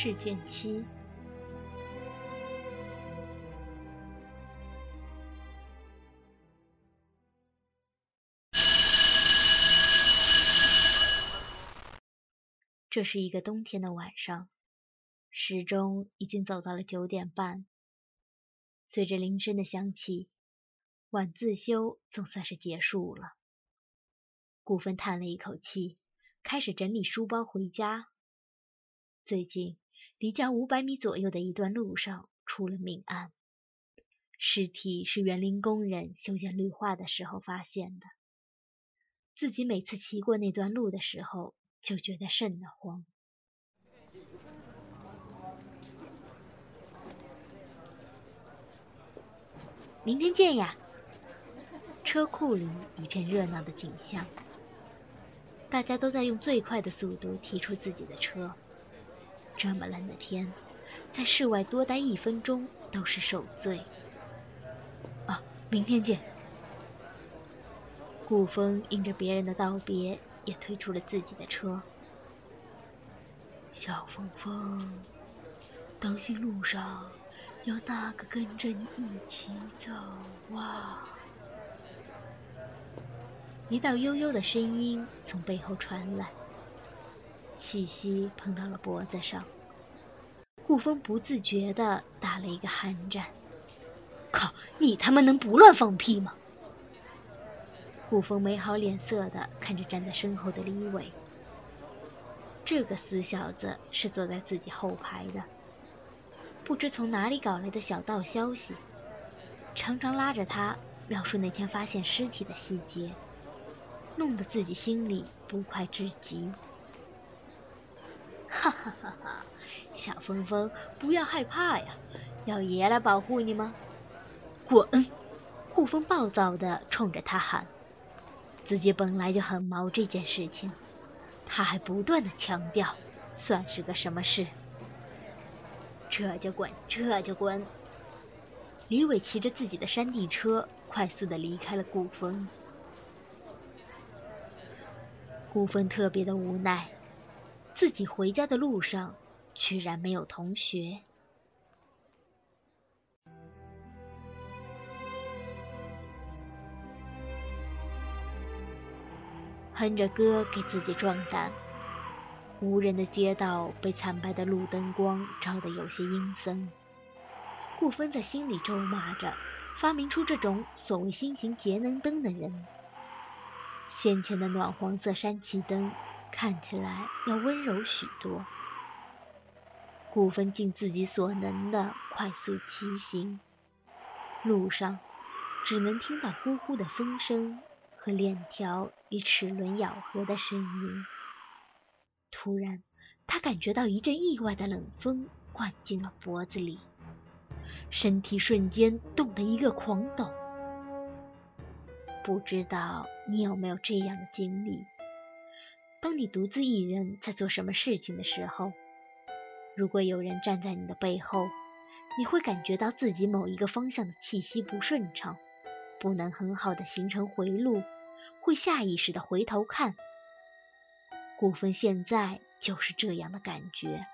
事件七。这是一个冬天的晚上，时钟已经走到了九点半。随着铃声的响起，晚自修总算是结束了。顾芬叹了一口气，开始整理书包回家。最近，离家五百米左右的一段路上出了命案，尸体是园林工人修剪绿化的时候发现的。自己每次骑过那段路的时候，就觉得瘆得慌。明天见呀！车库里一片热闹的景象，大家都在用最快的速度提出自己的车。这么冷的天，在室外多待一分钟都是受罪。啊，明天见！顾风应着别人的道别，也推出了自己的车。小峰峰，当心路上有哪个跟着你一起走啊！一道悠悠的声音从背后传来，气息碰到了脖子上，顾风不自觉地打了一个寒战。靠，你他妈能不乱放屁吗？顾风没好脸色地看着站在身后的李伟，这个死小子是坐在自己后排的，不知从哪里搞来的小道消息，常常拉着他描述那天发现尸体的细节。弄得自己心里不快至极。哈哈哈哈！小峰峰，不要害怕呀，要爷来保护你吗？滚！顾风暴躁的冲着他喊。自己本来就很毛这件事情，他还不断的强调，算是个什么事？这就滚，这就滚！李伟骑着自己的山地车，快速的离开了顾风。顾风特别的无奈，自己回家的路上居然没有同学。哼着歌给自己壮胆，无人的街道被惨白的路灯光照得有些阴森。顾风在心里咒骂着发明出这种所谓新型节能灯的人。先前的暖黄色山崎灯看起来要温柔许多。顾风尽自己所能的快速骑行，路上只能听到呼呼的风声和链条与齿轮咬合的声音。突然，他感觉到一阵意外的冷风灌进了脖子里，身体瞬间冻得一个狂抖。不知道你有没有这样的经历？当你独自一人在做什么事情的时候，如果有人站在你的背后，你会感觉到自己某一个方向的气息不顺畅，不能很好的形成回路，会下意识的回头看。顾风现在就是这样的感觉，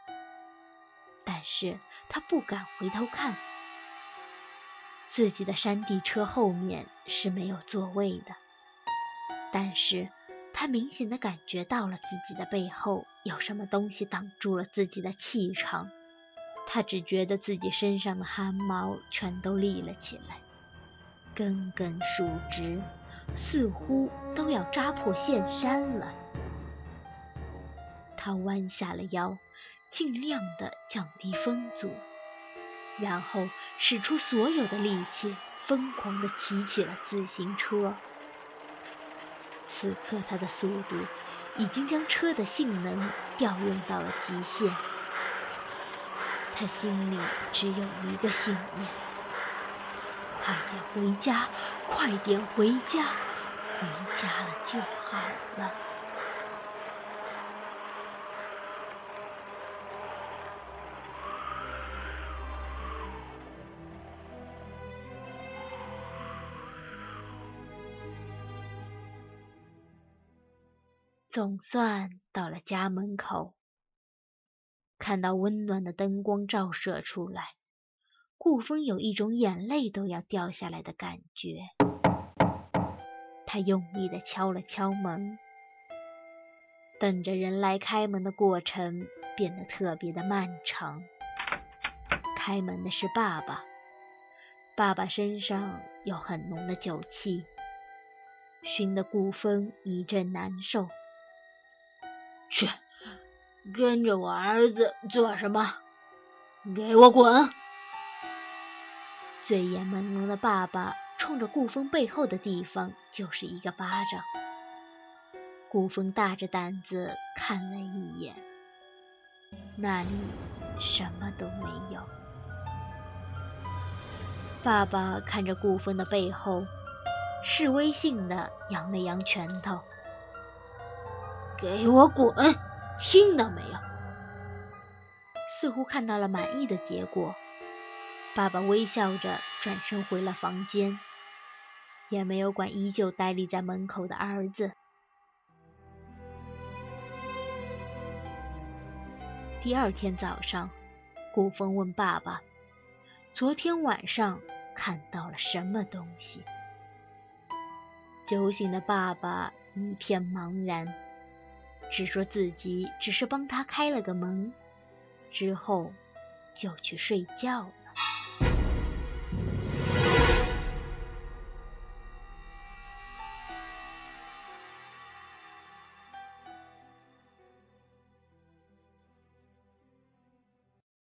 但是他不敢回头看。自己的山地车后面是没有座位的，但是他明显的感觉到了自己的背后有什么东西挡住了自己的气场，他只觉得自己身上的汗毛全都立了起来，根根竖直，似乎都要扎破线山了。他弯下了腰，尽量的降低风阻。然后使出所有的力气，疯狂的骑起了自行车。此刻他的速度已经将车的性能调用到了极限。他心里只有一个信念：快点回家，快点回家，回家了就好了。总算到了家门口，看到温暖的灯光照射出来，顾风有一种眼泪都要掉下来的感觉。他用力的敲了敲门，等着人来开门的过程变得特别的漫长。开门的是爸爸，爸爸身上有很浓的酒气，熏得顾风一阵难受。去。跟着我儿子做什么？给我滚！醉眼朦胧的爸爸冲着顾风背后的地方就是一个巴掌。顾风大着胆子看了一眼，那里什么都没有。爸爸看着顾风的背后，示威性的扬了扬拳头：“给我滚！”听到没有？似乎看到了满意的结果，爸爸微笑着转身回了房间，也没有管依旧呆立在门口的儿子。第二天早上，古风问爸爸：“昨天晚上看到了什么东西？”酒醒的爸爸一片茫然。只说自己只是帮他开了个门，之后就去睡觉了。